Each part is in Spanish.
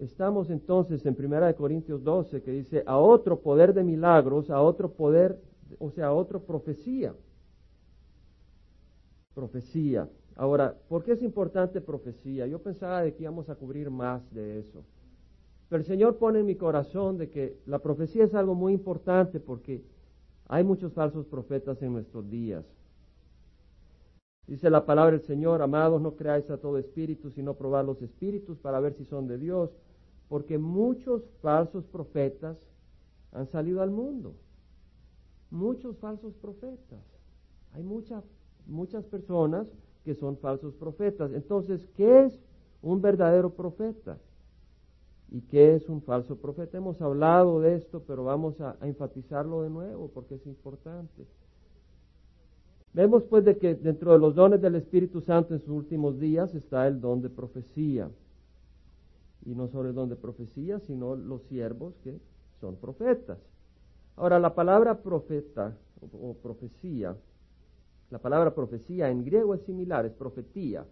Estamos entonces en 1 Corintios 12 que dice, a otro poder de milagros, a otro poder, o sea, a otro profecía. Profecía. Ahora, ¿por qué es importante profecía? Yo pensaba de que íbamos a cubrir más de eso. Pero el Señor pone en mi corazón de que la profecía es algo muy importante porque hay muchos falsos profetas en nuestros días. Dice la palabra del Señor, amados, no creáis a todo espíritu, sino probad los espíritus para ver si son de Dios, porque muchos falsos profetas han salido al mundo. Muchos falsos profetas. Hay muchas, personas que son falsos profetas. Entonces, ¿qué es un verdadero profeta? ¿Y qué es un falso profeta? Hemos hablado de esto, pero vamos a, a enfatizarlo de nuevo porque es importante. Vemos pues de que dentro de los dones del Espíritu Santo en sus últimos días está el don de profecía y no solo el don de profecía, sino los siervos que son profetas. Ahora, la palabra profeta o, profecía, la palabra profecía en griego es similar, es profetía.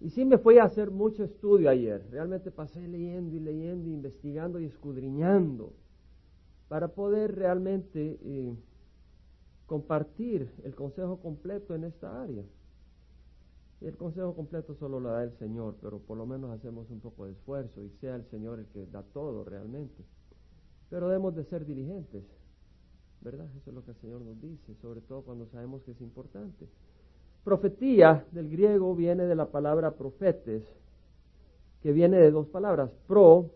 Y sí me fui a hacer mucho estudio ayer, realmente pasé leyendo y leyendo, investigando y escudriñando para poder realmente eh, compartir el consejo completo en esta área. Y el consejo completo solo lo da el Señor, pero por lo menos hacemos un poco de esfuerzo y sea el Señor el que da todo realmente. Pero debemos de ser diligentes, ¿verdad? Eso es lo que el Señor nos dice, sobre todo cuando sabemos que es importante. Profetía del griego viene de la palabra profetes, que viene de dos palabras, pro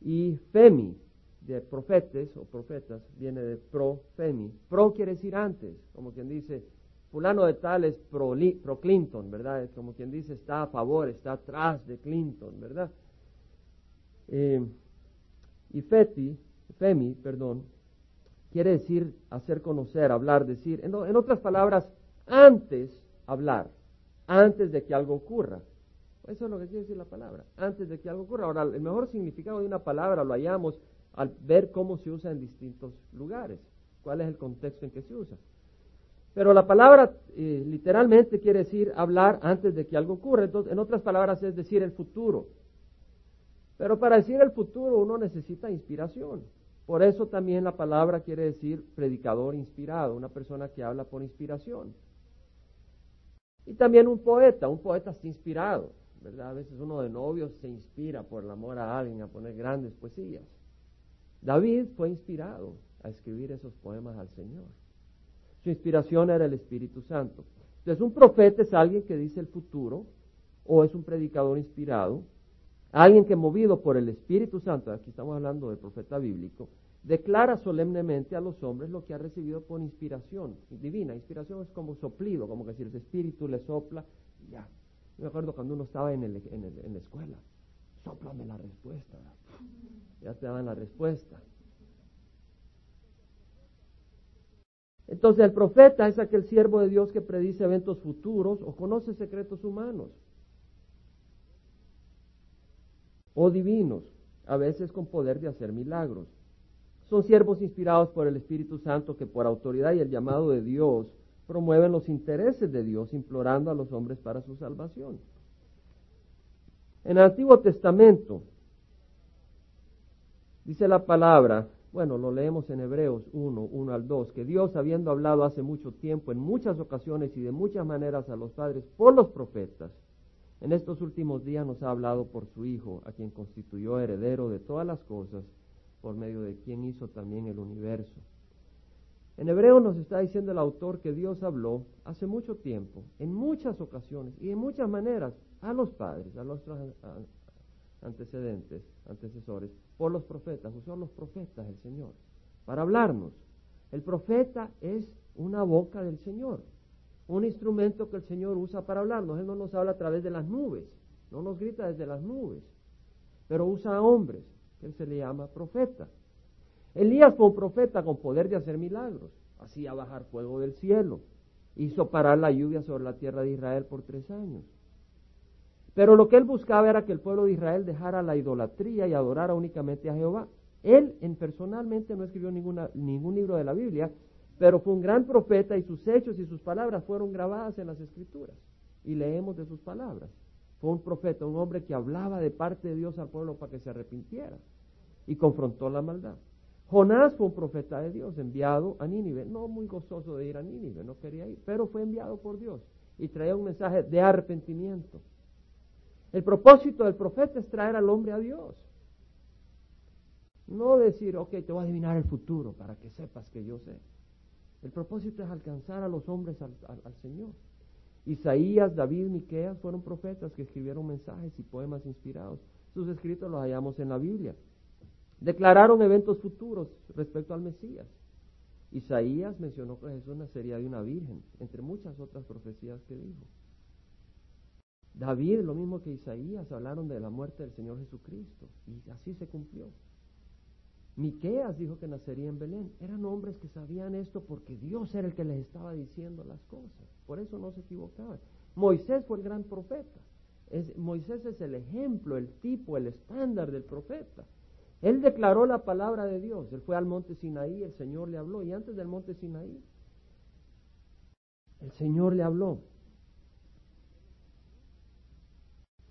y femi, de profetes o profetas, viene de pro, femi. Pro quiere decir antes, como quien dice, fulano de tal es pro, Clinton, ¿verdad? Es como quien dice está a favor, está atrás de Clinton, ¿verdad? Eh, y Feti, Femi, perdón, quiere decir hacer conocer, hablar, decir, en, en otras palabras, antes hablar, antes de que algo ocurra. Eso es lo que quiere decir la palabra, antes de que algo ocurra. Ahora, el mejor significado de una palabra lo hallamos al ver cómo se usa en distintos lugares, cuál es el contexto en que se usa. Pero la palabra eh, literalmente quiere decir hablar antes de que algo ocurra. Entonces, en otras palabras, es decir el futuro. Pero para decir el futuro uno necesita inspiración. Por eso también la palabra quiere decir predicador inspirado, una persona que habla por inspiración. Y también un poeta, un poeta está inspirado, ¿verdad? A veces uno de novios se inspira por el amor a alguien a poner grandes poesías. David fue inspirado a escribir esos poemas al Señor. Su inspiración era el Espíritu Santo. Entonces, un profeta es alguien que dice el futuro o es un predicador inspirado, alguien que movido por el Espíritu Santo, aquí estamos hablando del profeta bíblico, declara solemnemente a los hombres lo que ha recibido por inspiración divina. Inspiración es como soplido, como que si el Espíritu le sopla, ya. Me acuerdo cuando uno estaba en, el, en, la escuela, soplame la respuesta, ya te daban la respuesta. Entonces el profeta es aquel siervo de Dios que predice eventos futuros o conoce secretos humanos o divinos, a veces con poder de hacer milagros. Son siervos inspirados por el Espíritu Santo que por autoridad y el llamado de Dios promueven los intereses de Dios implorando a los hombres para su salvación. En el Antiguo Testamento dice la palabra bueno, lo leemos en Hebreos 1, 1 al 2, que Dios, habiendo hablado hace mucho tiempo, en muchas ocasiones y de muchas maneras a los padres por los profetas, en estos últimos días nos ha hablado por su Hijo, a quien constituyó heredero de todas las cosas, por medio de quien hizo también el universo. En Hebreo nos está diciendo el autor que Dios habló hace mucho tiempo, en muchas ocasiones y en muchas maneras, a los padres, a nuestros antecedentes, antecesores, por los profetas, usó los profetas el Señor, para hablarnos. El profeta es una boca del Señor, un instrumento que el Señor usa para hablarnos. Él no nos habla a través de las nubes, no nos grita desde las nubes, pero usa a hombres, que él se le llama profeta. Elías fue un profeta con poder de hacer milagros, hacía bajar fuego del cielo, hizo parar la lluvia sobre la tierra de Israel por tres años. Pero lo que él buscaba era que el pueblo de Israel dejara la idolatría y adorara únicamente a Jehová. Él en personalmente no escribió ninguna, ningún libro de la Biblia, pero fue un gran profeta y sus hechos y sus palabras fueron grabadas en las escrituras y leemos de sus palabras. fue un profeta, un hombre que hablaba de parte de Dios al pueblo para que se arrepintiera y confrontó la maldad. Jonás fue un profeta de Dios, enviado a Nínive, no muy gozoso de ir a Nínive, no quería ir, pero fue enviado por Dios y traía un mensaje de arrepentimiento. El propósito del profeta es traer al hombre a Dios. No decir, ok, te voy a adivinar el futuro para que sepas que yo sé. El propósito es alcanzar a los hombres al, Señor. Isaías, David, Miqueas fueron profetas que escribieron mensajes y poemas inspirados. Sus escritos los hallamos en la Biblia. Declararon eventos futuros respecto al Mesías. Isaías mencionó que Jesús nacería de una virgen, entre muchas otras profecías que dijo. David, lo mismo que Isaías, hablaron de la muerte del Señor Jesucristo, y así se cumplió. Miqueas dijo que nacería en Belén. Eran hombres que sabían esto porque Dios era el que les estaba diciendo las cosas. Por eso no se equivocaban. Moisés fue el gran profeta. Moisés es el ejemplo, el tipo, el estándar del profeta. Él declaró la palabra de Dios. Él fue al monte Sinaí, el Señor le habló. Y antes del monte Sinaí, el Señor le habló.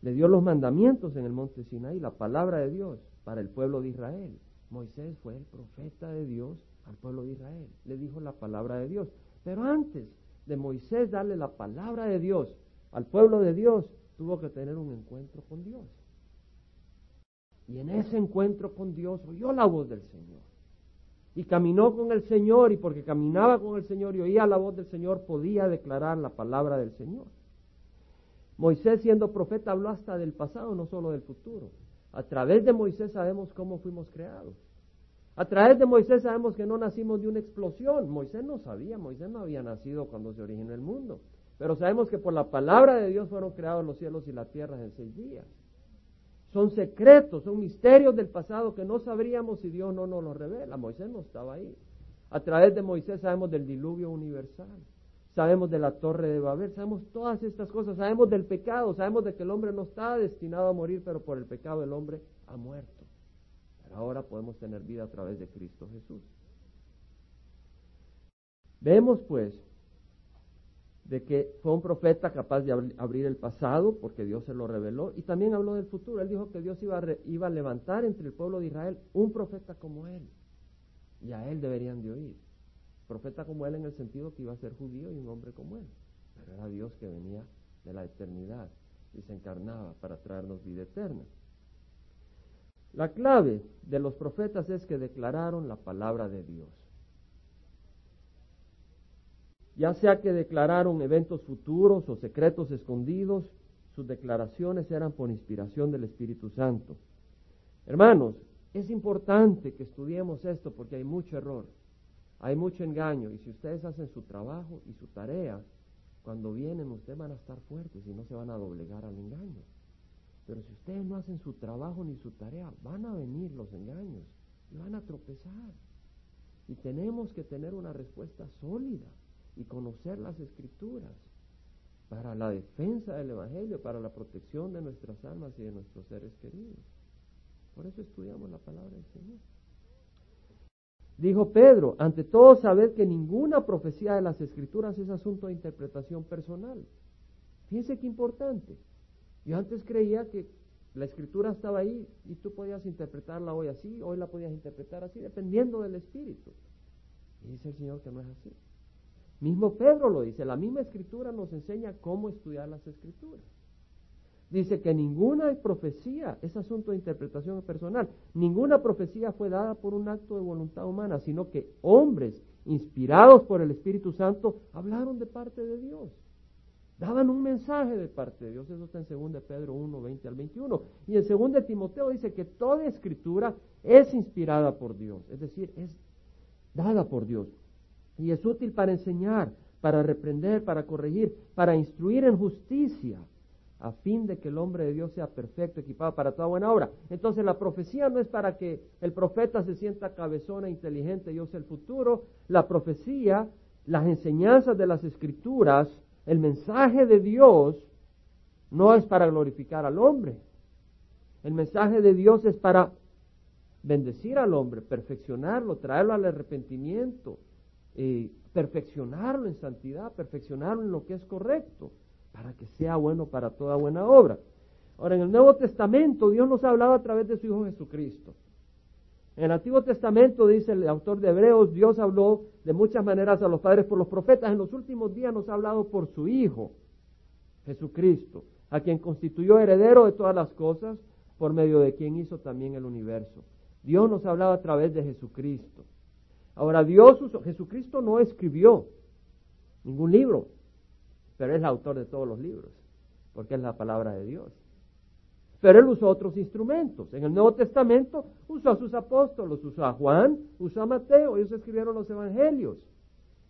Le dio los mandamientos en el monte Sinaí, la palabra de Dios para el pueblo de Israel. Moisés fue el profeta de Dios al pueblo de Israel. Le dijo la palabra de Dios. Pero antes de Moisés darle la palabra de Dios al pueblo de Dios, tuvo que tener un encuentro con Dios. Y en ese encuentro con Dios oyó la voz del Señor. Y caminó con el Señor y porque caminaba con el Señor y oía la voz del Señor podía declarar la palabra del Señor. Moisés siendo profeta habló hasta del pasado, no solo del futuro. A través de Moisés sabemos cómo fuimos creados. A través de Moisés sabemos que no nacimos de una explosión. Moisés no sabía, Moisés no había nacido cuando se originó el mundo. Pero sabemos que por la palabra de Dios fueron creados los cielos y la tierra en seis días. Son secretos, son misterios del pasado que no sabríamos si Dios no nos los revela. Moisés no estaba ahí. A través de Moisés sabemos del diluvio universal, sabemos de la torre de Babel, sabemos todas estas cosas, sabemos del pecado, sabemos de que el hombre no estaba destinado a morir, pero por el pecado el hombre ha muerto. Pero ahora podemos tener vida a través de Cristo Jesús. Vemos pues de que fue un profeta capaz de abrir el pasado porque Dios se lo reveló y también habló del futuro. Él dijo que Dios iba a, iba a levantar entre el pueblo de Israel un profeta como él y a él deberían de oír. Profeta como él en el sentido que iba a ser judío y un hombre como él. Pero era Dios que venía de la eternidad y se encarnaba para traernos vida eterna. La clave de los profetas es que declararon la palabra de Dios ya sea que declararon eventos futuros o secretos escondidos, sus declaraciones eran por inspiración del Espíritu Santo. Hermanos, es importante que estudiemos esto porque hay mucho error, hay mucho engaño y si ustedes hacen su trabajo y su tarea, cuando vienen ustedes van a estar fuertes y no se van a doblegar al engaño. Pero si ustedes no hacen su trabajo ni su tarea, van a venir los engaños y van a tropezar. Y tenemos que tener una respuesta sólida y conocer las escrituras para la defensa del Evangelio, para la protección de nuestras almas y de nuestros seres queridos. Por eso estudiamos la palabra del Señor. Dijo Pedro, ante todo sabed que ninguna profecía de las escrituras es asunto de interpretación personal. Fíjense qué importante. Yo antes creía que la escritura estaba ahí y tú podías interpretarla hoy así, hoy la podías interpretar así, dependiendo del espíritu. Y dice el Señor que no es así. Mismo Pedro lo dice, la misma escritura nos enseña cómo estudiar las escrituras. Dice que ninguna profecía es asunto de interpretación personal. Ninguna profecía fue dada por un acto de voluntad humana, sino que hombres inspirados por el Espíritu Santo hablaron de parte de Dios. Daban un mensaje de parte de Dios. Eso está en 2 Pedro 1, 20 al 21. Y en 2 Timoteo dice que toda escritura es inspirada por Dios. Es decir, es dada por Dios y es útil para enseñar, para reprender, para corregir, para instruir en justicia, a fin de que el hombre de Dios sea perfecto, equipado para toda buena obra. Entonces la profecía no es para que el profeta se sienta cabezona, inteligente, yo sé el futuro. La profecía, las enseñanzas de las escrituras, el mensaje de Dios, no es para glorificar al hombre. El mensaje de Dios es para bendecir al hombre, perfeccionarlo, traerlo al arrepentimiento, eh, perfeccionarlo en santidad, perfeccionarlo en lo que es correcto, para que sea bueno para toda buena obra. Ahora, en el Nuevo Testamento Dios nos ha hablado a través de su Hijo Jesucristo. En el Antiguo Testamento, dice el autor de Hebreos, Dios habló de muchas maneras a los padres por los profetas. En los últimos días nos ha hablado por su Hijo, Jesucristo, a quien constituyó heredero de todas las cosas, por medio de quien hizo también el universo. Dios nos ha hablado a través de Jesucristo. Ahora, Dios, Jesucristo no escribió ningún libro, pero es el autor de todos los libros, porque es la palabra de Dios. Pero él usó otros instrumentos. En el Nuevo Testamento usó a sus apóstolos, usó a Juan, usó a Mateo, ellos escribieron los evangelios.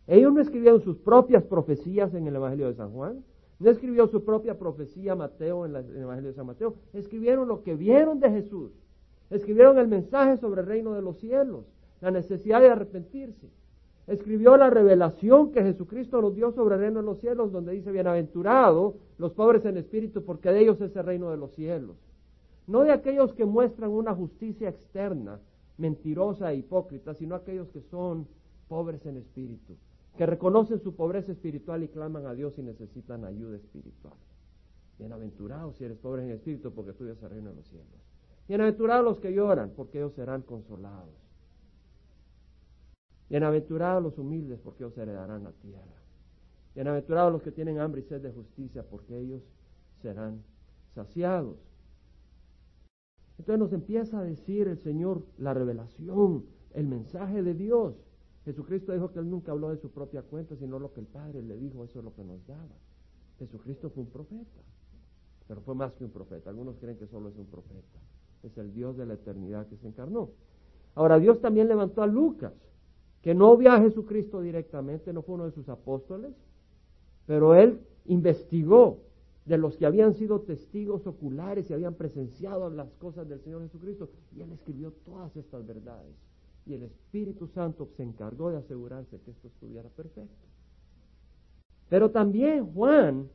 Ellos no escribieron sus propias profecías en el Evangelio de San Juan, no escribió su propia profecía Mateo en, el Evangelio de San Mateo, escribieron lo que vieron de Jesús, escribieron el mensaje sobre el reino de los cielos, la necesidad de arrepentirse. Escribió la revelación que Jesucristo nos dio sobre el reino de los cielos, donde dice, bienaventurado los pobres en espíritu, porque de ellos es el reino de los cielos. No de aquellos que muestran una justicia externa, mentirosa e hipócrita, sino aquellos que son pobres en espíritu, que reconocen su pobreza espiritual y claman a Dios y necesitan ayuda espiritual. Bienaventurados si eres pobre en espíritu, porque tú eres el reino de los cielos. Bienaventurados los que lloran, porque ellos serán consolados. Bienaventurados los humildes, porque ellos heredarán la tierra. Bienaventurados los que tienen hambre y sed de justicia, porque ellos serán saciados. Entonces nos empieza a decir el Señor la revelación, el mensaje de Dios. Jesucristo dijo que Él nunca habló de su propia cuenta, sino lo que el Padre le dijo, eso es lo que nos daba. Jesucristo fue un profeta, pero fue más que un profeta. Algunos creen que solo es un profeta. Es el Dios de la eternidad que se encarnó. Ahora, Dios también levantó a Lucas que no vio a Jesucristo directamente, no fue uno de sus apóstoles, pero él investigó de los que habían sido testigos oculares y habían presenciado las cosas del Señor Jesucristo, y él escribió todas estas verdades. Y el Espíritu Santo se encargó de asegurarse que esto estuviera perfecto. Pero también Juan,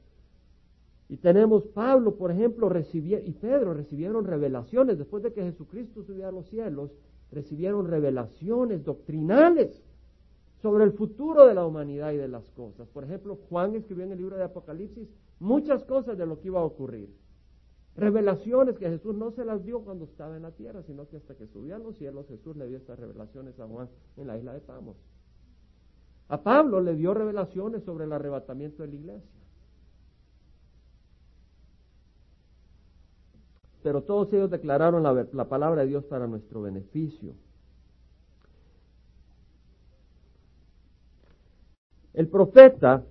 y tenemos Pablo, por ejemplo, y Pedro recibieron revelaciones después de que Jesucristo subió a los cielos recibieron revelaciones doctrinales sobre el futuro de la humanidad y de las cosas. Por ejemplo, Juan escribió en el libro de Apocalipsis muchas cosas de lo que iba a ocurrir. Revelaciones que Jesús no se las dio cuando estaba en la tierra, sino que hasta que subió a los cielos Jesús le dio estas revelaciones a Juan en la isla de Pamos. A Pablo le dio revelaciones sobre el arrebatamiento de la iglesia. Pero todos ellos declararon la, palabra de Dios para nuestro beneficio. El profeta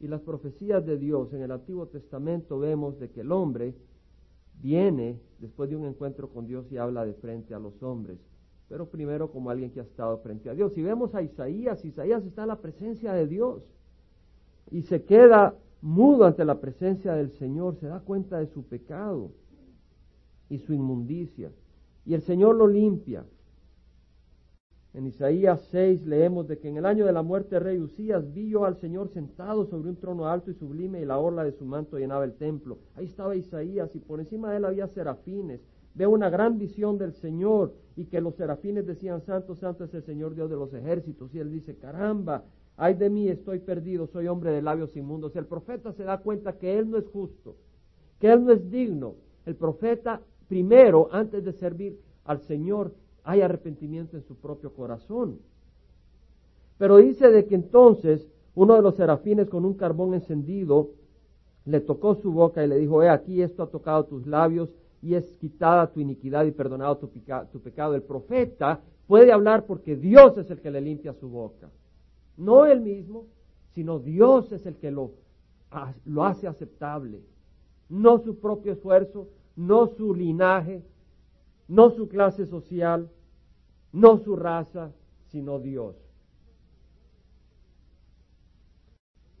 y las profecías de Dios en el Antiguo Testamento vemos de que el hombre viene después de un encuentro con Dios y habla de frente a los hombres, pero primero como alguien que ha estado frente a Dios. Si vemos a Isaías, Isaías está en la presencia de Dios y se queda mudo ante la presencia del Señor, se da cuenta de su pecado y su inmundicia. Y el Señor lo limpia. En Isaías 6 leemos de que en el año de la muerte del rey Usías vi yo al Señor sentado sobre un trono alto y sublime y la orla de su manto llenaba el templo. Ahí estaba Isaías y por encima de él había serafines. Veo una gran visión del Señor y que los serafines decían, Santo, Santo es el Señor Dios de los ejércitos. Y él dice, caramba, ay de mí, estoy perdido, soy hombre de labios inmundos. El profeta se da cuenta que él no es justo, que él no es digno. El profeta primero, antes de servir al Señor, hay arrepentimiento en su propio corazón. Pero dice de que entonces uno de los serafines con un carbón encendido le tocó su boca y le dijo, he aquí esto ha tocado tus labios y es quitada tu iniquidad y perdonado tu, tu pecado. El profeta puede hablar porque Dios es el que le limpia su boca. No él mismo, sino Dios es el que lo, lo hace aceptable. No su propio esfuerzo, no su linaje, no su clase social, no su raza, sino Dios.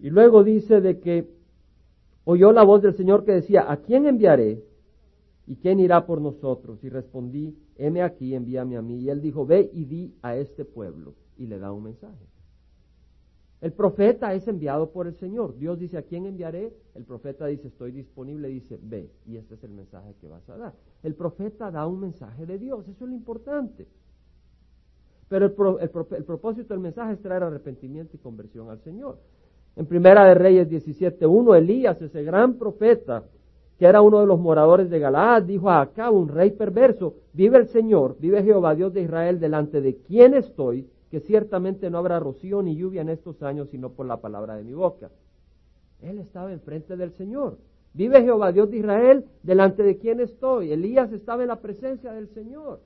Y luego dice de que oyó la voz del Señor que decía, ¿a quién enviaré? ¿Y quién irá por nosotros? Y respondí, heme aquí, envíame a mí. Y él dijo, ve y di a este pueblo. Y le da un mensaje. El profeta es enviado por el Señor. Dios dice, ¿a quién enviaré? El profeta dice, estoy disponible, dice, ve. Y este es el mensaje que vas a dar. El profeta da un mensaje de Dios, eso es lo importante. Pero el, propósito del mensaje es traer arrepentimiento y conversión al Señor. En Primera de Reyes 17.1, Elías, ese gran profeta, que era uno de los moradores de Galaad, dijo a Acab, un rey perverso, vive el Señor, vive Jehová Dios de Israel, delante de quien estoy, que ciertamente no habrá rocío ni lluvia en estos años, sino por la palabra de mi boca. Él estaba enfrente del Señor. Vive Jehová Dios de Israel, delante de quien estoy. Elías estaba en la presencia del Señor.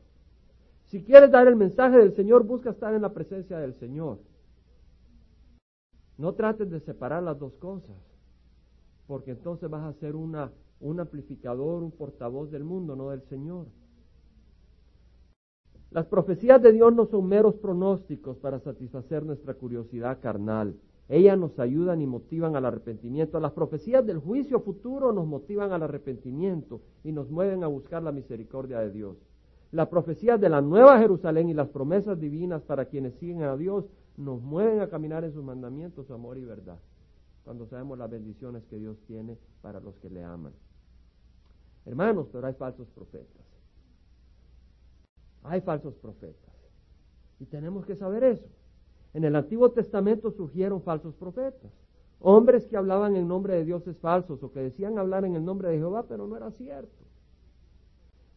Si quieres dar el mensaje del Señor, busca estar en la presencia del Señor. No trates de separar las dos cosas, porque entonces vas a ser una, un amplificador, un portavoz del mundo, no del Señor. Las profecías de Dios no son meros pronósticos para satisfacer nuestra curiosidad carnal. Ellas nos ayudan y motivan al arrepentimiento. Las profecías del juicio futuro nos motivan al arrepentimiento y nos mueven a buscar la misericordia de Dios. Las profecías de la Nueva Jerusalén y las promesas divinas para quienes siguen a Dios nos mueven a caminar en sus mandamientos, amor y verdad, cuando sabemos las bendiciones que Dios tiene para los que le aman. Hermanos, pero hay falsos profetas. Hay falsos profetas. Y tenemos que saber eso. En el Antiguo Testamento surgieron falsos profetas. Hombres que hablaban en nombre de dioses falsos o que decían hablar en el nombre de Jehová, pero no era cierto.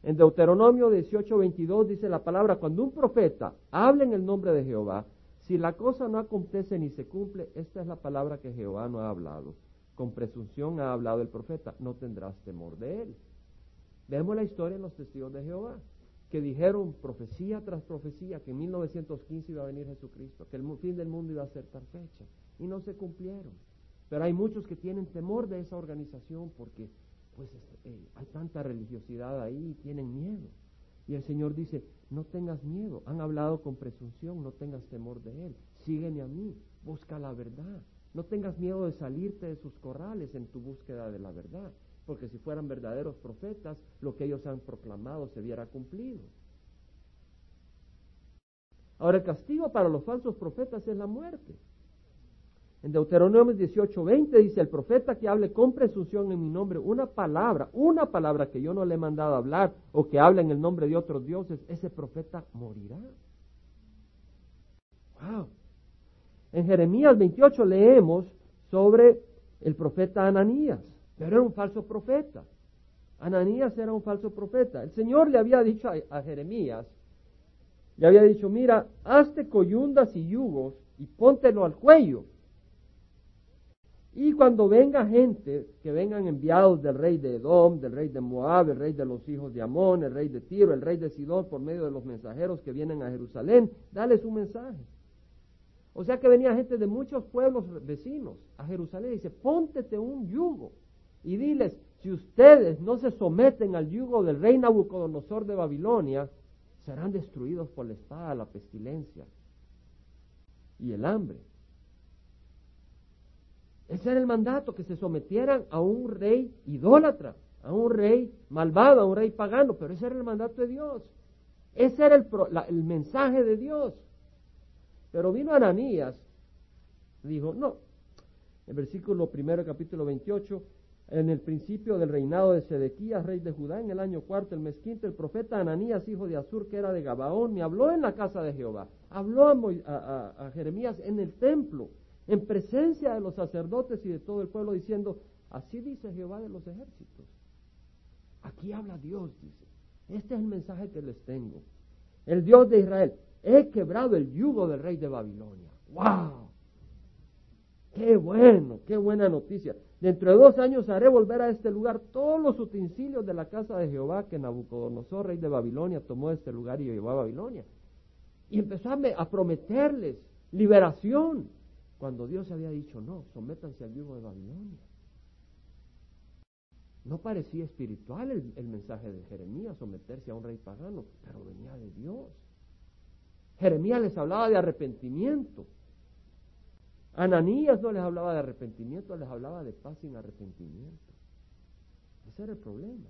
En Deuteronomio 18:22 dice la palabra, cuando un profeta habla en el nombre de Jehová, si la cosa no acontece ni se cumple, esta es la palabra que Jehová no ha hablado. Con presunción ha hablado el profeta, no tendrás temor de él. Vemos la historia en los testigos de Jehová que dijeron profecía tras profecía que en 1915 iba a venir Jesucristo, que el fin del mundo iba a ser tal fecha, y no se cumplieron. Pero hay muchos que tienen temor de esa organización porque pues eh, hay tanta religiosidad ahí y tienen miedo. Y el Señor dice, no tengas miedo, han hablado con presunción, no tengas temor de Él, sígueme a mí, busca la verdad, no tengas miedo de salirte de sus corrales en tu búsqueda de la verdad porque si fueran verdaderos profetas, lo que ellos han proclamado se viera cumplido. Ahora, el castigo para los falsos profetas es la muerte. En Deuteronomio 18:20 dice, el profeta que hable con presunción en mi nombre una palabra, una palabra que yo no le he mandado hablar o que hable en el nombre de otros dioses, ese profeta morirá. Wow. En Jeremías 28 leemos sobre el profeta Ananías. Pero era un falso profeta. Ananías era un falso profeta. El Señor le había dicho a, Jeremías, le había dicho, mira, hazte coyundas y yugos y póntelo al cuello. Y cuando venga gente, que vengan enviados del rey de Edom, del rey de Moab, el rey de los hijos de Amón, el rey de Tiro, el rey de Sidón, por medio de los mensajeros que vienen a Jerusalén, dale su mensaje. O sea que venía gente de muchos pueblos vecinos a Jerusalén y dice, póntete un yugo y diles, si ustedes no se someten al yugo del rey Nabucodonosor de Babilonia, serán destruidos por la espada, la pestilencia y el hambre. Ese era el mandato, que se sometieran a un rey idólatra, a un rey malvado, a un rey pagano, pero ese era el mandato de Dios. Ese era el, el mensaje de Dios. Pero vino Ananías, dijo, no, en versículo primero, capítulo 28, en el principio del reinado de Sedequías, rey de Judá, en el año cuarto, el mes quinto, el profeta Ananías, hijo de Azur, que era de Gabaón, me habló en la casa de Jehová. Habló a, Jeremías en el templo, en presencia de los sacerdotes y de todo el pueblo, diciendo, así dice Jehová de los ejércitos. Aquí habla Dios, dice. Este es el mensaje que les tengo. El Dios de Israel, he quebrado el yugo del rey de Babilonia. ¡Wow! ¡Qué bueno! ¡Qué buena noticia! Dentro de dos años haré volver a este lugar todos los utensilios de la casa de Jehová que Nabucodonosor, rey de Babilonia, tomó este lugar y llevó a Babilonia. Y empezó a, prometerles liberación, cuando Dios había dicho, no, sométanse al yugo de Babilonia. No parecía espiritual el, el, mensaje de Jeremías, someterse a un rey pagano, pero venía de Dios. Jeremías les hablaba de arrepentimiento. Ananías no les hablaba de arrepentimiento, les hablaba de paz sin arrepentimiento. Ese era el problema.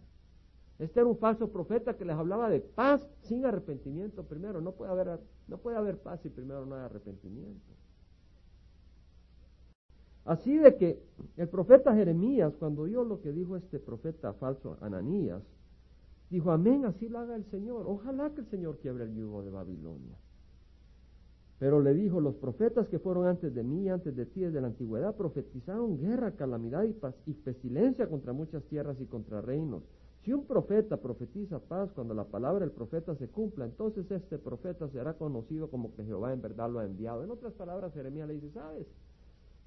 Este era un falso profeta que les hablaba de paz sin arrepentimiento primero. No puede haber, no puede haber paz si primero no hay arrepentimiento. Así de que el profeta Jeremías, cuando oyó lo que dijo este profeta falso Ananías, dijo, amén, así lo haga el Señor. Ojalá que el Señor quiebre el yugo de Babilonia. Pero le dijo, los profetas que fueron antes de mí, antes de ti, desde la antigüedad, profetizaron guerra, calamidad y, paz, y pestilencia contra muchas tierras y contra reinos. Si un profeta profetiza paz cuando la palabra del profeta se cumpla, entonces este profeta será conocido como que Jehová en verdad lo ha enviado. En otras palabras, Jeremías le dice, ¿sabes?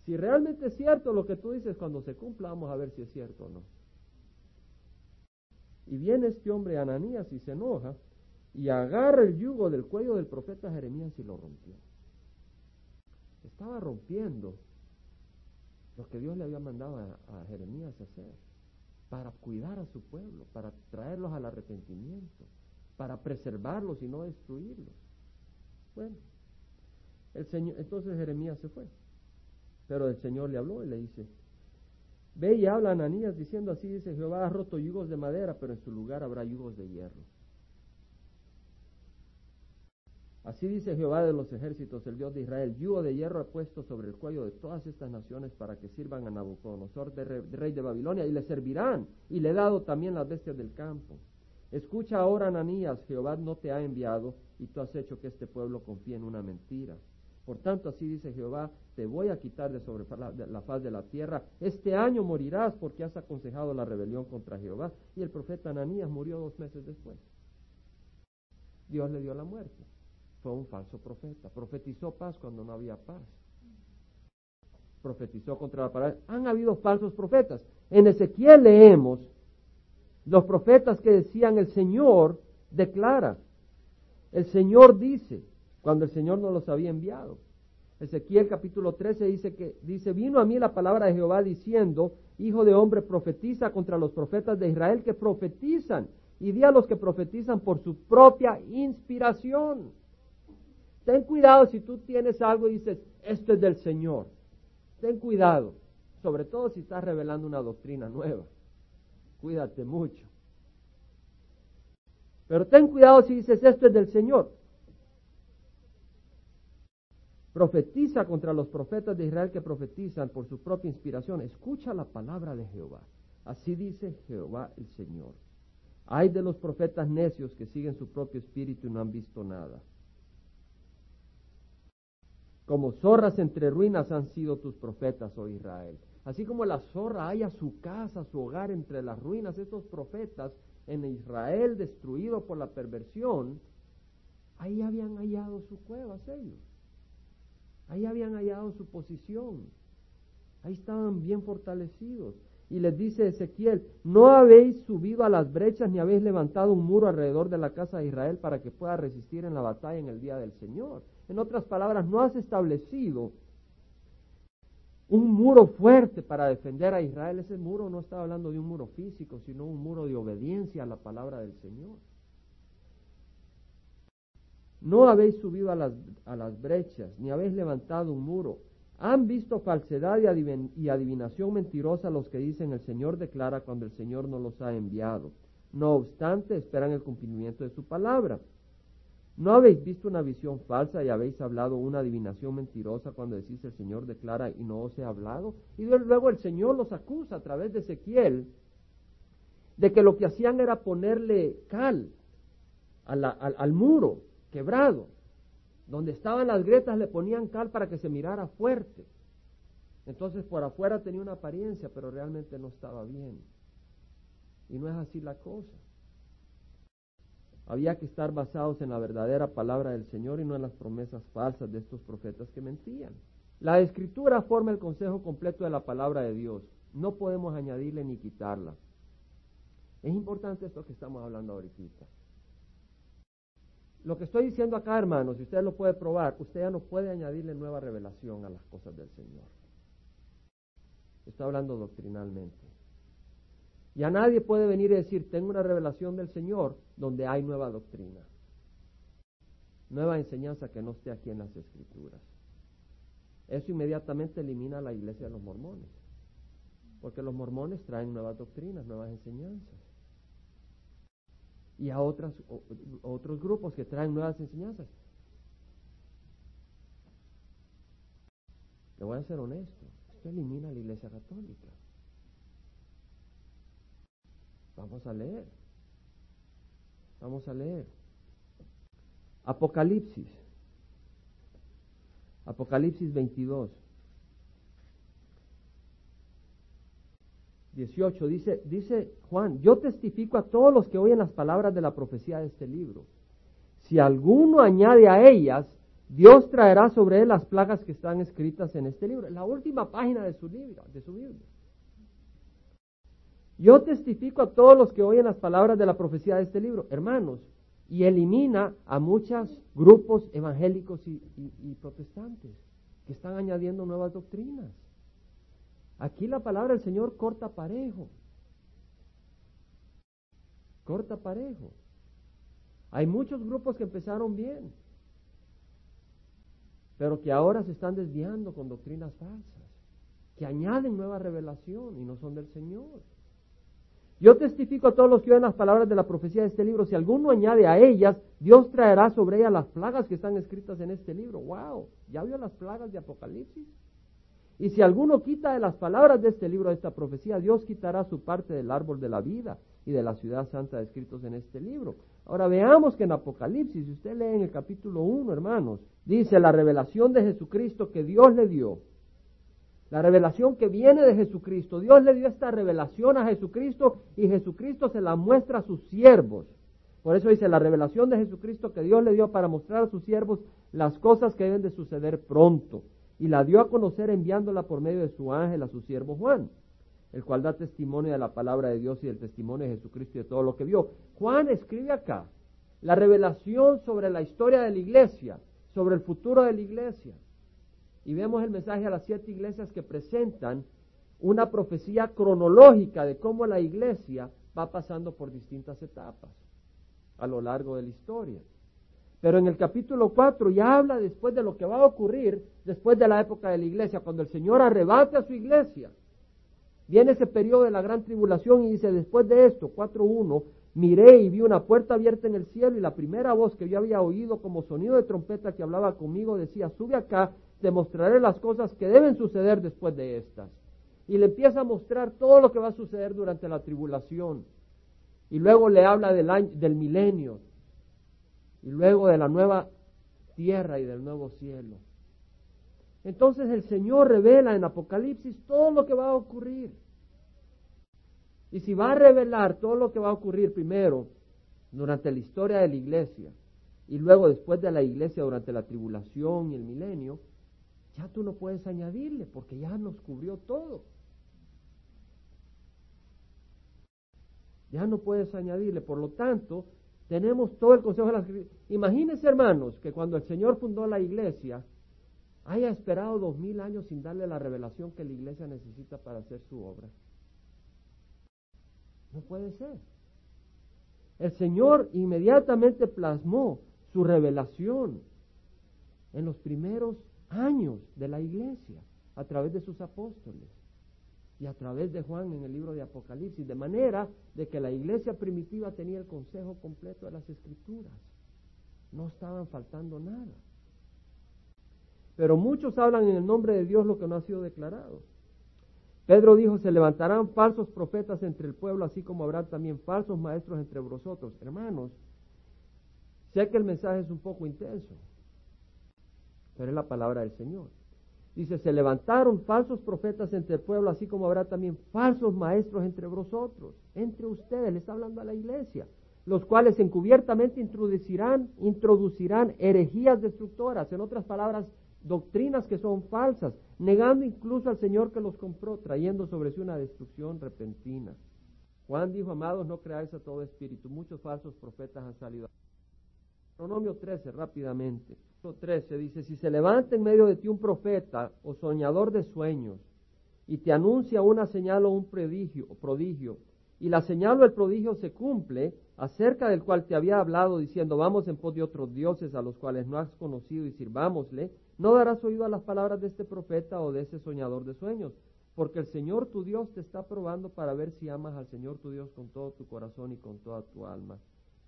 Si realmente es cierto lo que tú dices cuando se cumpla, vamos a ver si es cierto o no. Y viene este hombre Ananías y se enoja y agarra el yugo del cuello del profeta Jeremías y lo rompió. Estaba rompiendo lo que Dios le había mandado a, Jeremías hacer para cuidar a su pueblo, para traerlos al arrepentimiento, para preservarlos y no destruirlos. Bueno, el Señor, entonces Jeremías se fue, pero el Señor le habló y le dice, ve y habla a Ananías diciendo así, dice Jehová ha roto yugos de madera, pero en su lugar habrá yugos de hierro. Así dice Jehová de los ejércitos, el Dios de Israel, yugo de hierro he puesto sobre el cuello de todas estas naciones para que sirvan a Nabucodonosor, de rey de Babilonia, y le servirán, y le he dado también las bestias del campo. Escucha ahora, Ananías, Jehová no te ha enviado, y tú has hecho que este pueblo confíe en una mentira. Por tanto, así dice Jehová, te voy a quitar de sobre la faz de la tierra. Este año morirás porque has aconsejado la rebelión contra Jehová. Y el profeta Ananías murió dos meses después. Dios le dio la muerte fue un falso profeta. Profetizó paz cuando no había paz. Profetizó contra la palabra. Han habido falsos profetas. En Ezequiel leemos los profetas que decían el Señor declara. El Señor dice cuando el Señor no los había enviado. Ezequiel capítulo 13 dice que dice, vino a mí la palabra de Jehová diciendo, hijo de hombre, profetiza contra los profetas de Israel que profetizan y di a los que profetizan por su propia inspiración. Ten cuidado si tú tienes algo y dices, esto es del Señor. Ten cuidado, sobre todo si estás revelando una doctrina nueva. Cuídate mucho. Pero ten cuidado si dices, esto es del Señor. Profetiza contra los profetas de Israel que profetizan por su propia inspiración. Escucha la palabra de Jehová. Así dice Jehová el Señor. Hay de los profetas necios que siguen su propio espíritu y no han visto nada. Como zorras entre ruinas han sido tus profetas, oh Israel. Así como la zorra halla su casa, su hogar entre las ruinas, estos profetas en Israel destruido por la perversión, ahí habían hallado su cueva ellos. Ahí habían hallado su posición. Ahí estaban bien fortalecidos. Y les dice Ezequiel, no habéis subido a las brechas ni habéis levantado un muro alrededor de la casa de Israel para que pueda resistir en la batalla en el día del Señor. En otras palabras, no has establecido un muro fuerte para defender a Israel. Ese muro no estaba hablando de un muro físico, sino un muro de obediencia a la palabra del Señor. No habéis subido a las, a las brechas, ni habéis levantado un muro. Han visto falsedad y adivinación mentirosa los que dicen el Señor declara cuando el Señor no los ha enviado. No obstante, esperan el cumplimiento de su palabra. ¿No habéis visto una visión falsa y habéis hablado una adivinación mentirosa cuando decís el Señor declara y no os he hablado? Y luego el Señor los acusa a través de Ezequiel de que lo que hacían era ponerle cal al, al muro quebrado. Donde estaban las grietas le ponían cal para que se mirara fuerte. Entonces por afuera tenía una apariencia, pero realmente no estaba bien. Y no es así la cosa. Había que estar basados en la verdadera palabra del Señor y no en las promesas falsas de estos profetas que mentían. La escritura forma el consejo completo de la palabra de Dios. No podemos añadirle ni quitarla. Es importante esto que estamos hablando ahorita. Lo que estoy diciendo acá, hermanos, si usted lo puede probar, usted ya no puede añadirle nueva revelación a las cosas del Señor. Estoy hablando doctrinalmente. Y a nadie puede venir y decir, tengo una revelación del Señor donde hay nueva doctrina. Nueva enseñanza que no esté aquí en las escrituras. Eso inmediatamente elimina a la iglesia de los mormones. Porque los mormones traen nuevas doctrinas, nuevas enseñanzas. Y a otros grupos que traen nuevas enseñanzas. Le voy a ser honesto. Esto elimina a la iglesia católica. Vamos a leer. Vamos a leer. Apocalipsis. Apocalipsis 22. 18 dice, dice Juan, yo testifico a todos los que oyen las palabras de la profecía de este libro. Si alguno añade a ellas, Dios traerá sobre él las plagas que están escritas en este libro, la última página de su libro, de su Biblia. Yo testifico a todos los que oyen las palabras de la profecía de este libro, hermanos, y elimina a muchos grupos evangélicos y, y protestantes que están añadiendo nuevas doctrinas. Aquí la palabra del Señor corta parejo. Corta parejo. Hay muchos grupos que empezaron bien, pero que ahora se están desviando con doctrinas falsas, que añaden nueva revelación y no son del Señor. Yo testifico a todos los que oyen las palabras de la profecía de este libro, si alguno añade a ellas, Dios traerá sobre ellas las plagas que están escritas en este libro. ¡Wow! ¿Ya vio las plagas de Apocalipsis? Y si alguno quita de las palabras de este libro, de esta profecía, Dios quitará su parte del árbol de la vida y de la ciudad santa escritos en este libro. Ahora veamos que en Apocalipsis, si usted lee en el capítulo 1, hermanos, dice la revelación de Jesucristo que Dios le dio. La revelación que viene de Jesucristo. Dios le dio esta revelación a Jesucristo y Jesucristo se la muestra a sus siervos. Por eso dice la revelación de Jesucristo que Dios le dio para mostrar a sus siervos las cosas que deben de suceder pronto y la dio a conocer enviándola por medio de su ángel a su siervo Juan, el cual da testimonio de la palabra de Dios y del testimonio de Jesucristo y de todo lo que vio. Juan escribe acá la revelación sobre la historia de la iglesia, sobre el futuro de la iglesia. Y vemos el mensaje a las siete iglesias que presentan una profecía cronológica de cómo la iglesia va pasando por distintas etapas a lo largo de la historia. Pero en el capítulo 4 ya habla después de lo que va a ocurrir después de la época de la iglesia, cuando el Señor arrebate a su iglesia. Viene ese periodo de la gran tribulación y dice, después de esto, 4.1, miré y vi una puerta abierta en el cielo y la primera voz que yo había oído como sonido de trompeta que hablaba conmigo decía, sube acá, te mostraré las cosas que deben suceder después de estas. Y le empieza a mostrar todo lo que va a suceder durante la tribulación. Y luego le habla del, año, del milenio, y luego de la nueva tierra y del nuevo cielo. Entonces el Señor revela en Apocalipsis todo lo que va a ocurrir. Y si va a revelar todo lo que va a ocurrir primero durante la historia de la iglesia y luego después de la iglesia durante la tribulación y el milenio, ya tú no puedes añadirle porque ya nos cubrió todo. Ya no puedes añadirle. Por lo tanto, tenemos todo el consejo de las Imagínense, hermanos, que cuando el Señor fundó la iglesia, haya esperado dos mil años sin darle la revelación que la iglesia necesita para hacer su obra. No puede ser. El Señor inmediatamente plasmó su revelación en los primeros años de la iglesia a través de sus apóstoles y a través de Juan en el libro de Apocalipsis, de manera de que la iglesia primitiva tenía el consejo completo de las escrituras. No estaban faltando nada. Pero muchos hablan en el nombre de Dios lo que no ha sido declarado. Pedro dijo, se levantarán falsos profetas entre el pueblo, así como habrá también falsos maestros entre vosotros. Hermanos, sé que el mensaje es un poco intenso, pero es la palabra del Señor. Dice, se levantaron falsos profetas entre el pueblo, así como habrá también falsos maestros entre vosotros, entre ustedes, le está hablando a la iglesia, los cuales encubiertamente introducirán, introducirán herejías destructoras, en otras palabras, doctrinas que son falsas, negando incluso al Señor que los compró, trayendo sobre sí una destrucción repentina. Juan dijo, amados, no creáis a todo espíritu, muchos falsos profetas han salido. Deuteronomio 13, rápidamente. 13 dice, si se levanta en medio de ti un profeta o soñador de sueños y te anuncia una señal o un prodigio, prodigio y la señal o el prodigio se cumple, acerca del cual te había hablado diciendo, vamos en pos de otros dioses a los cuales no has conocido y sirvámosle, no darás oído a las palabras de este profeta o de ese soñador de sueños, porque el Señor tu Dios te está probando para ver si amas al Señor tu Dios con todo tu corazón y con toda tu alma.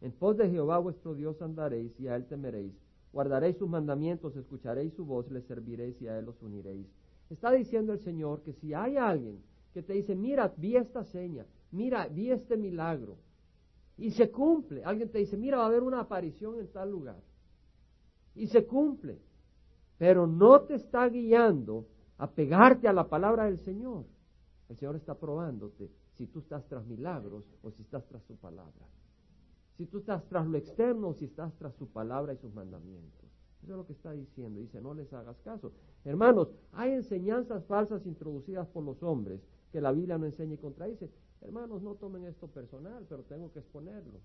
En pos de Jehová vuestro Dios andaréis y a él temeréis Guardaréis sus mandamientos, escucharéis su voz, le serviréis y a él los uniréis. Está diciendo el Señor que si hay alguien que te dice, mira, vi esta seña, mira, vi este milagro, y se cumple, alguien te dice, mira, va a haber una aparición en tal lugar, y se cumple, pero no te está guiando a pegarte a la palabra del Señor, el Señor está probándote si tú estás tras milagros o si estás tras su palabra. Si tú estás tras lo externo si estás tras su palabra y sus mandamientos. Eso es lo que está diciendo. Dice, no les hagas caso. Hermanos, hay enseñanzas falsas introducidas por los hombres que la Biblia no enseña y contradice. Hermanos, no tomen esto personal, pero tengo que exponerlo.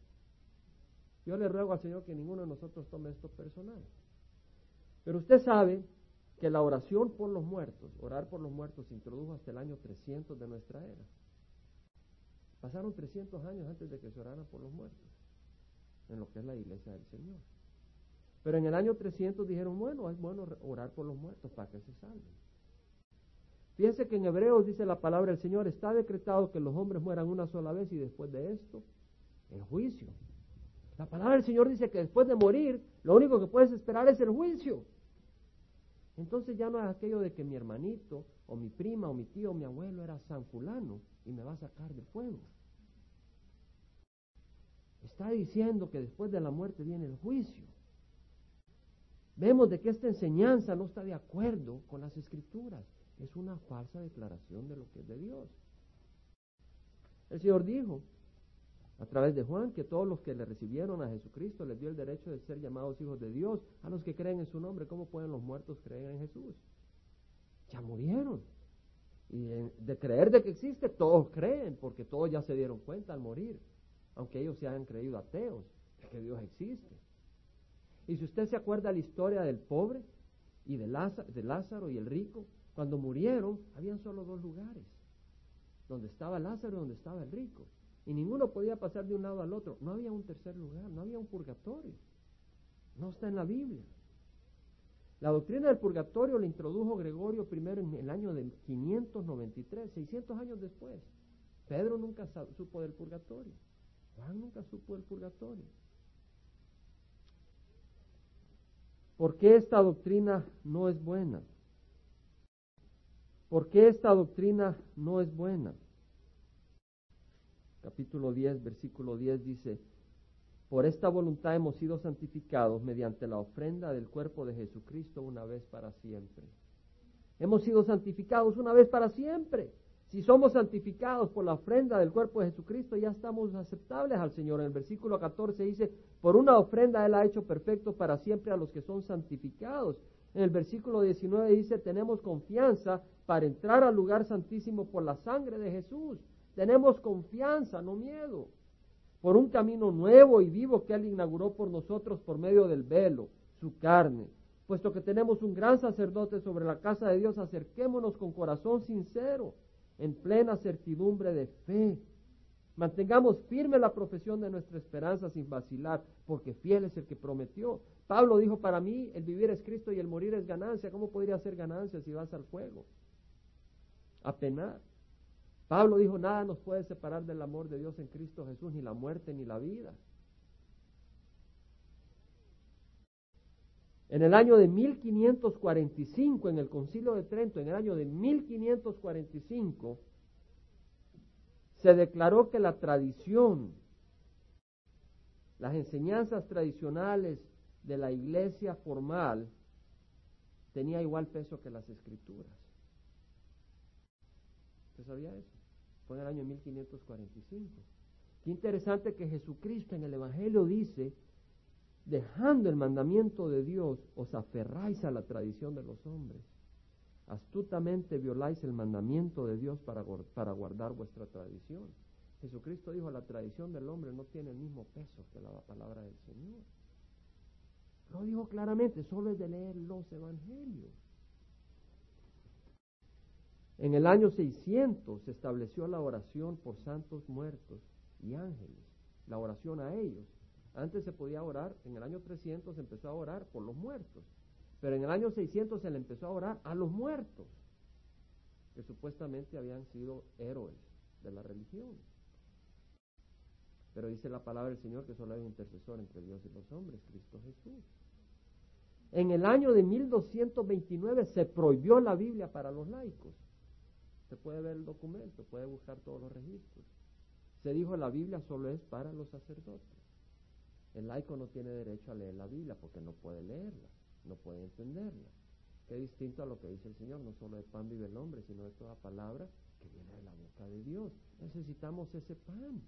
Yo le ruego al Señor que ninguno de nosotros tome esto personal. Pero usted sabe que la oración por los muertos, orar por los muertos, se introdujo hasta el año 300 de nuestra era. Pasaron 300 años antes de que se orara por los muertos, en lo que es la iglesia del Señor. Pero en el año 300 dijeron, bueno, es bueno orar por los muertos para que se salven. Fíjense que en Hebreos dice la palabra del Señor, está decretado que los hombres mueran una sola vez y después de esto, el juicio. La palabra del Señor dice que después de morir, lo único que puedes esperar es el juicio. Entonces ya no es aquello de que mi hermanito, o mi prima, o mi tío, o mi abuelo era San Fulano y me va a sacar del fuego. Está diciendo que después de la muerte viene el juicio. Vemos de que esta enseñanza no está de acuerdo con las escrituras. Es una falsa declaración de lo que es de Dios. El Señor dijo, a través de Juan, que todos los que le recibieron a Jesucristo les dio el derecho de ser llamados hijos de Dios, a los que creen en su nombre. ¿Cómo pueden los muertos creer en Jesús? Ya murieron. Y de creer de que existe, todos creen, porque todos ya se dieron cuenta al morir, aunque ellos se hayan creído ateos, que Dios existe. Y si usted se acuerda la historia del pobre y de Lázaro, de Lázaro y el rico, cuando murieron, habían solo dos lugares, donde estaba Lázaro y donde estaba el rico y ninguno podía pasar de un lado al otro. No había un tercer lugar, no había un purgatorio. No está en la Biblia. La doctrina del purgatorio la introdujo Gregorio I en el año de 593, 600 años después. Pedro nunca supo del purgatorio. Juan nunca supo del purgatorio. ¿Por qué esta doctrina no es buena? ¿Por qué esta doctrina no es buena? capítulo 10, versículo 10 dice, por esta voluntad hemos sido santificados mediante la ofrenda del cuerpo de Jesucristo una vez para siempre. Hemos sido santificados una vez para siempre. Si somos santificados por la ofrenda del cuerpo de Jesucristo, ya estamos aceptables al Señor. En el versículo 14 dice, por una ofrenda Él ha hecho perfecto para siempre a los que son santificados. En el versículo 19 dice, tenemos confianza para entrar al lugar santísimo por la sangre de Jesús. Tenemos confianza, no miedo, por un camino nuevo y vivo que Él inauguró por nosotros por medio del velo, su carne. Puesto que tenemos un gran sacerdote sobre la casa de Dios, acerquémonos con corazón sincero, en plena certidumbre de fe. Mantengamos firme la profesión de nuestra esperanza sin vacilar, porque fiel es el que prometió. Pablo dijo, para mí el vivir es Cristo y el morir es ganancia. ¿Cómo podría ser ganancia si vas al fuego? A penar. Pablo dijo, nada nos puede separar del amor de Dios en Cristo Jesús, ni la muerte ni la vida. En el año de 1545, en el concilio de Trento, en el año de 1545, se declaró que la tradición, las enseñanzas tradicionales de la iglesia formal, tenía igual peso que las escrituras. ¿Usted sabía eso? Fue en el año 1545. Qué interesante que Jesucristo en el Evangelio dice, dejando el mandamiento de Dios, os aferráis a la tradición de los hombres. Astutamente violáis el mandamiento de Dios para, guardar vuestra tradición. Jesucristo dijo, la tradición del hombre no tiene el mismo peso que la palabra del Señor. Lo dijo claramente, solo es de leer los evangelios. En el año 600 se estableció la oración por santos muertos y ángeles, la oración a ellos. Antes se podía orar, en el año 300 se empezó a orar por los muertos, pero en el año 600 se le empezó a orar a los muertos, que supuestamente habían sido héroes de la religión. Pero dice la palabra del Señor que solo hay un intercesor entre Dios y los hombres, Cristo Jesús. En el año de 1229 se prohibió la Biblia para los laicos. Se puede ver el documento, puede buscar todos los registros. Se dijo la Biblia solo es para los sacerdotes. El laico no tiene derecho a leer la Biblia porque no puede leerla, no puede entenderla. Qué distinto a lo que dice el Señor, no solo de pan vive el hombre, sino de toda palabra que viene de la boca de Dios. Necesitamos ese pan.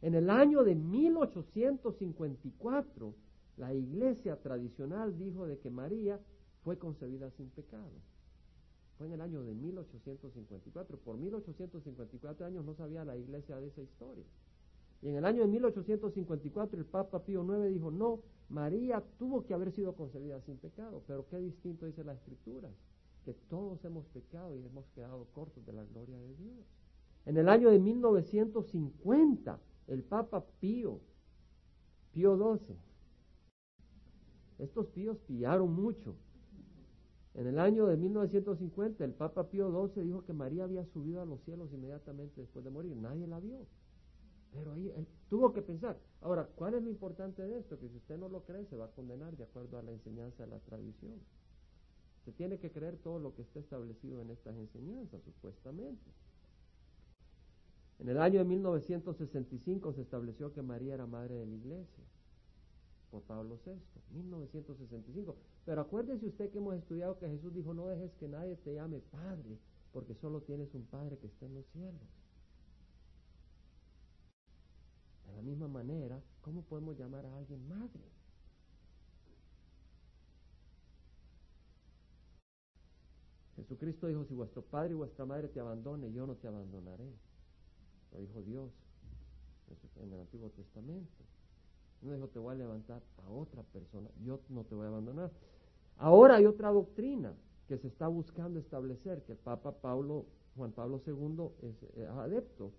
En el año de 1854, la iglesia tradicional dijo de que María fue concebida sin pecado. Fue en el año de 1854. Por 1854 años no sabía la iglesia de esa historia. Y en el año de 1854 el Papa Pío IX dijo, no, María tuvo que haber sido concebida sin pecado, pero qué distinto dice la escritura, que todos hemos pecado y hemos quedado cortos de la gloria de Dios. En el año de 1950, el Papa Pío, Pío XII, estos píos pillaron mucho. En el año de 1950, el Papa Pío XII dijo que María había subido a los cielos inmediatamente después de morir. Nadie la vio. Pero ahí él tuvo que pensar. Ahora, ¿cuál es lo importante de esto? Que si usted no lo cree, se va a condenar de acuerdo a la enseñanza de la tradición. Se tiene que creer todo lo que está establecido en estas enseñanzas, supuestamente. En el año de 1965 se estableció que María era madre de la iglesia por Pablo VI, 1965. Pero acuérdese usted que hemos estudiado que Jesús dijo, no dejes que nadie te llame Padre, porque solo tienes un Padre que está en los cielos. De la misma manera, ¿cómo podemos llamar a alguien madre? Jesucristo dijo, si vuestro padre y vuestra madre te abandone, yo no te abandonaré. Lo dijo Dios en el Antiguo Testamento. No dijo, te voy a levantar a otra persona, yo no te voy a abandonar. Ahora hay otra doctrina que se está buscando establecer, que el Papa Pablo, Juan Pablo II es, es adepto,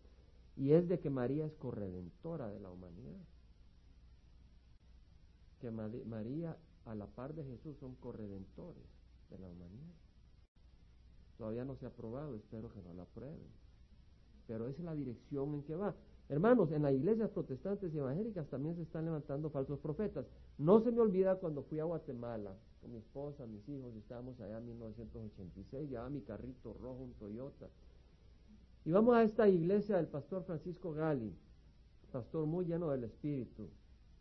y es de que María es corredentora de la humanidad. Que María, a la par de Jesús, son corredentores de la humanidad. Todavía no se ha aprobado, espero que no la aprueben. Pero esa es la dirección en que va. Hermanos, en las iglesias protestantes y evangélicas también se están levantando falsos profetas. No se me olvida cuando fui a Guatemala con mi esposa, mis hijos, estábamos allá en 1986, llevaba mi carrito rojo, un Toyota. Y vamos a esta iglesia del pastor Francisco Gali, pastor muy lleno del Espíritu,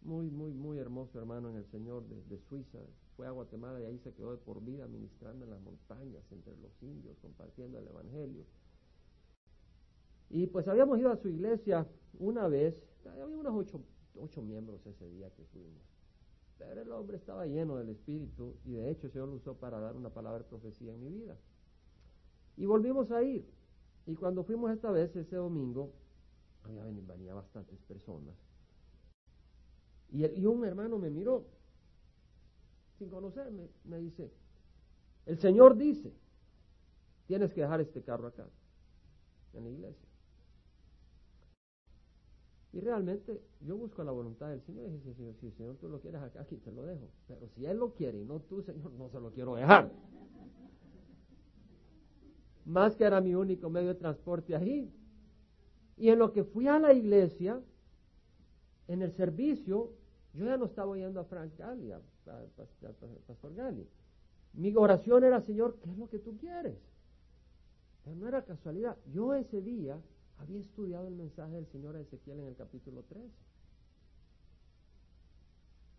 muy, muy, muy hermoso hermano en el Señor de, de Suiza. Fue a Guatemala y ahí se quedó de por vida ministrando en las montañas entre los indios, compartiendo el Evangelio. Y pues habíamos ido a su iglesia una vez, había unos ocho, ocho miembros ese día que fuimos. Pero el hombre estaba lleno del Espíritu y de hecho el Señor lo usó para dar una palabra de profecía en mi vida. Y volvimos a ir. Y cuando fuimos esta vez, ese domingo, había venía bastantes personas. Y, y un hermano me miró, sin conocerme, me dice, el Señor dice, tienes que dejar este carro acá, en la iglesia. Y realmente yo busco la voluntad del Señor y dije, Señor, si el Señor tú lo quieres acá, aquí te lo dejo. Pero si Él lo quiere y no tú, Señor, no se lo quiero dejar. Más que era mi único medio de transporte ahí. Y en lo que fui a la iglesia, en el servicio, yo ya no estaba oyendo a Frank Gali, a, Pastor Gali. Mi oración era, Señor, ¿qué es lo que tú quieres? Pero no era casualidad. Yo ese día había estudiado el mensaje del Señor a Ezequiel en el capítulo 13,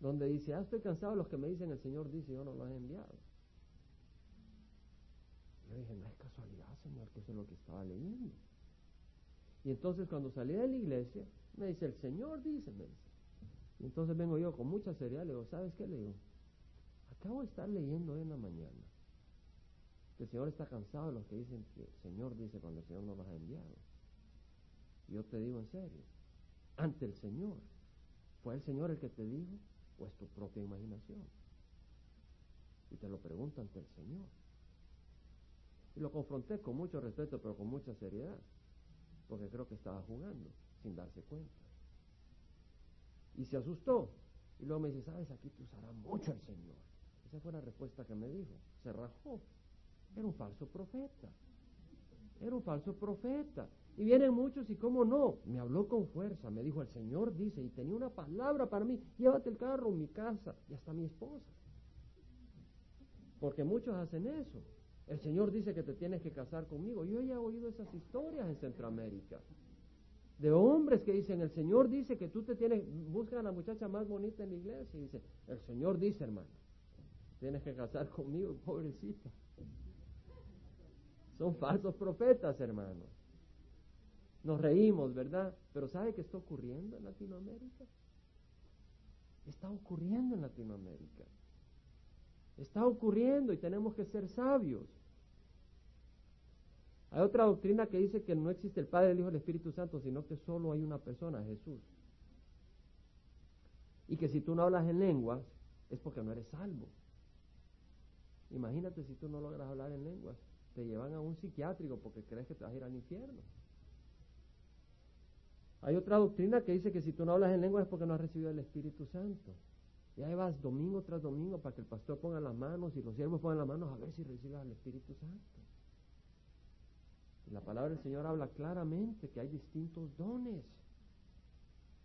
donde dice, ah, estoy cansado de los que me dicen, el Señor dice, yo no los he enviado. Yo dije, no es casualidad, Señor, que eso es lo que estaba leyendo. Y entonces cuando salí de la iglesia, me dice, el Señor dice, me dice. Y entonces vengo yo con mucha seriedad, le digo, ¿sabes qué le digo? Acabo de estar leyendo hoy en la mañana el Señor está cansado de los que dicen que el Señor dice cuando el Señor no los ha enviado. Yo te digo en serio, ante el Señor, ¿fue el Señor el que te dijo o es tu propia imaginación? Y te lo pregunto ante el Señor. Y lo confronté con mucho respeto, pero con mucha seriedad, porque creo que estaba jugando sin darse cuenta. Y se asustó. Y luego me dice, sabes, aquí te usará mucho el Señor. Esa fue la respuesta que me dijo. Se rajó. Era un falso profeta. Era un falso profeta. Y vienen muchos y cómo no, me habló con fuerza, me dijo, el Señor dice, y tenía una palabra para mí, llévate el carro, mi casa, y hasta mi esposa. Porque muchos hacen eso. El Señor dice que te tienes que casar conmigo. Yo ya he oído esas historias en Centroamérica. De hombres que dicen, el Señor dice que tú te tienes, busca a la muchacha más bonita en la iglesia y dice, el Señor dice, hermano. tienes que casar conmigo, pobrecita. Son falsos profetas, hermanos. Nos reímos, ¿verdad? Pero ¿sabe qué está ocurriendo en Latinoamérica? Está ocurriendo en Latinoamérica. Está ocurriendo y tenemos que ser sabios. Hay otra doctrina que dice que no existe el Padre, el Hijo y el Espíritu Santo, sino que solo hay una persona, Jesús. Y que si tú no hablas en lenguas, es porque no eres salvo. Imagínate si tú no logras hablar en lenguas, te llevan a un psiquiátrico porque crees que te vas a ir al infierno. Hay otra doctrina que dice que si tú no hablas en lenguas es porque no has recibido el Espíritu Santo. Y ahí vas domingo tras domingo para que el pastor ponga las manos y los siervos pongan las manos a ver si recibes el Espíritu Santo. La palabra del Señor habla claramente que hay distintos dones.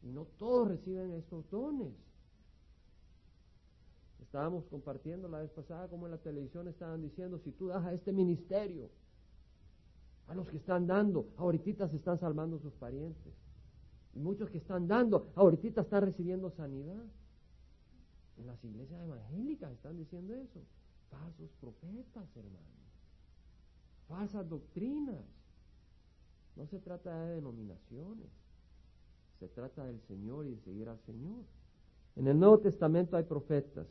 Y no todos reciben estos dones. Estábamos compartiendo la vez pasada como en la televisión estaban diciendo, si tú das a este ministerio, a los que están dando, ahorita se están salvando sus parientes. Y muchos que están dando, ahorita están recibiendo sanidad. En las iglesias evangélicas están diciendo eso. Falsos profetas, hermanos. Falsas doctrinas. No se trata de denominaciones. Se trata del Señor y de seguir al Señor. En el Nuevo Testamento hay profetas.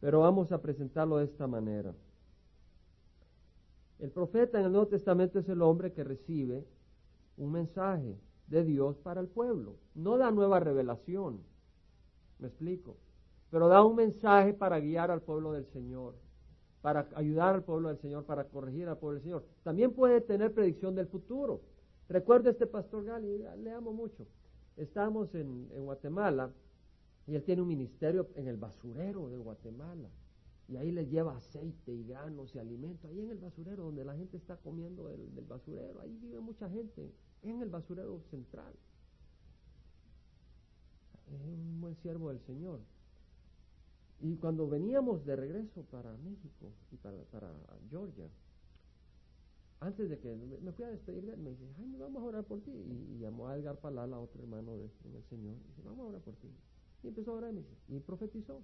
Pero vamos a presentarlo de esta manera. El profeta en el Nuevo Testamento es el hombre que recibe un mensaje de Dios para el pueblo. No da nueva revelación, me explico, pero da un mensaje para guiar al pueblo del Señor, para ayudar al pueblo del Señor, para corregir al pueblo del Señor. También puede tener predicción del futuro. Recuerda este pastor Gali, le amo mucho. Estamos en, Guatemala y él tiene un ministerio en el basurero de Guatemala. Y ahí le lleva aceite y granos y alimento. Ahí en el basurero, donde la gente está comiendo del basurero. Ahí vive mucha gente. En el basurero central. Es un buen siervo del Señor. Y cuando veníamos de regreso para México y para, para Georgia, antes de que me fui a despedir de él, me dice, ay, vamos a orar por ti. Y, llamó a Edgar Palala, otro hermano del Señor, y dice, vamos a orar por ti. Y empezó a orar y profetizó.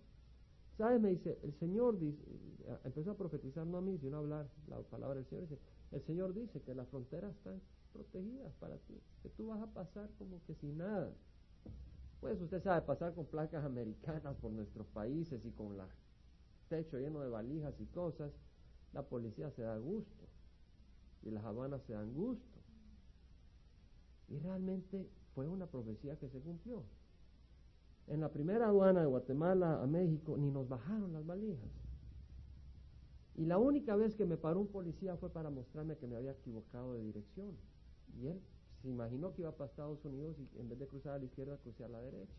¿Sabes? Me dice, el Señor dice, eh, empezó a profetizar no a mí, sino a hablar la palabra del Señor. Dice, el Señor dice que las fronteras están protegidas para ti, que tú vas a pasar como que sin nada. Pues usted sabe, pasar con placas americanas por nuestros países y con la techo lleno de valijas y cosas, la policía se da gusto y las aduanas se dan gusto. Y realmente fue una profecía que se cumplió. En la primera aduana de Guatemala a México ni nos bajaron las valijas. Y la única vez que me paró un policía fue para mostrarme que me había equivocado de dirección. Y él se imaginó que iba para Estados Unidos y en vez de cruzar a la izquierda, crucé a la derecha.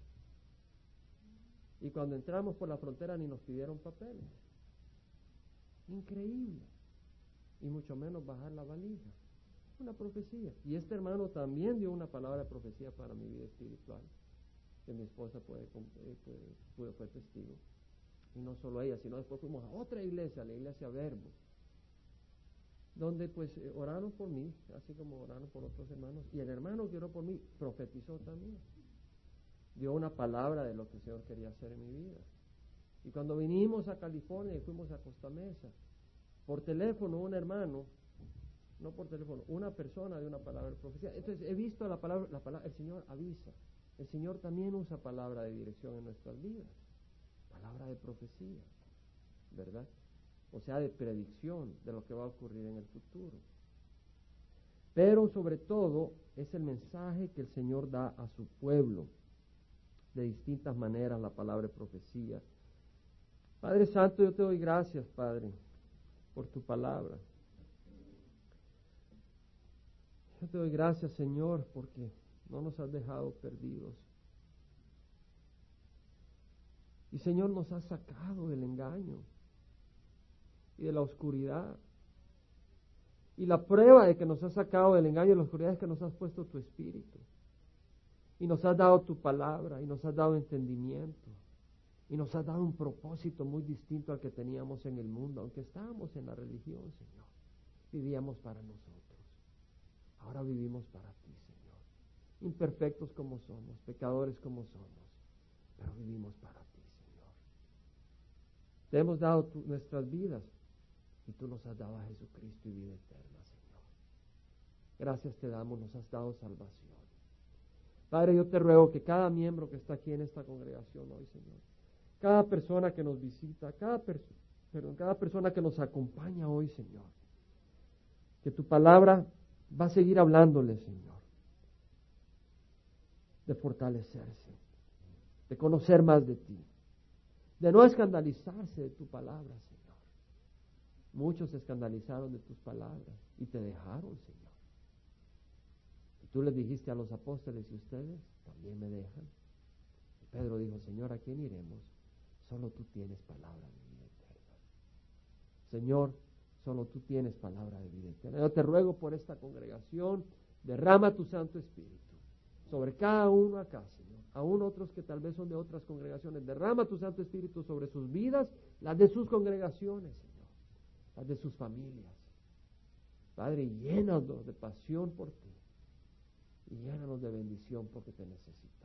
Y cuando entramos por la frontera ni nos pidieron papeles. Increíble. Y mucho menos bajar la valija. Una profecía. Y este hermano también dio una palabra de profecía para mi vida espiritual que mi esposa puede, eh, fue testigo. Y no solo ella, sino después fuimos a otra iglesia, la iglesia Verbo, donde pues eh, oraron por mí, así como oraron por otros hermanos, y el hermano que oró por mí profetizó también. Dio una palabra de lo que el Señor quería hacer en mi vida. Y cuando vinimos a California y fuimos a Costa Mesa, por teléfono un hermano, no por teléfono, una persona de una palabra de profecía. Entonces he visto la palabra, la palabra, el Señor avisa. El Señor también usa palabra de dirección en nuestras vidas, palabra de profecía, ¿verdad? O sea, de predicción de lo que va a ocurrir en el futuro. Pero sobre todo es el mensaje que el Señor da a su pueblo de distintas maneras, la palabra profecía. Padre Santo, yo te doy gracias, Padre, por tu palabra. Yo te doy gracias, Señor, porque no nos has dejado perdidos. Y Señor nos ha sacado del engaño y de la oscuridad. Y la prueba de que nos has sacado del engaño y de la oscuridad es que nos has puesto tu espíritu. Y nos has dado tu palabra y nos has dado entendimiento. Y nos has dado un propósito muy distinto al que teníamos en el mundo, aunque estábamos en la religión, Señor. Vivíamos para nosotros. Ahora vivimos para ti, Señor. Imperfectos como somos, pecadores como somos, pero vivimos para ti. Te hemos dado nuestras vidas tú nos has dado a Jesucristo y vida eterna, Señor. Gracias te damos, nos has dado salvación. Padre, yo te ruego que cada miembro que está aquí en esta congregación hoy, Señor, cada persona que nos visita, cada, cada persona que nos acompaña hoy, Señor, que tu palabra va a seguir hablándole, Señor, de fortalecerse, de conocer más de ti, de no escandalizarse de tu palabra, Señor. Muchos se escandalizaron de tus palabras y te dejaron, Señor. Y tú les dijiste a los apóstoles, y ustedes también me dejan. Y Pedro dijo, Señor, ¿a quién iremos? Solo tú tienes palabra de vida eterna. Señor, solo tú tienes palabra de vida eterna. Yo te ruego por esta congregación, derrama tu Santo Espíritu sobre cada uno acá, Señor. Aún otros que tal vez son de otras congregaciones. Derrama tu Santo Espíritu sobre sus vidas, las de sus congregaciones, Señor. Las de sus familias. Padre, llénanos de pasión por ti. Y llénanos de bendición porque te necesitamos.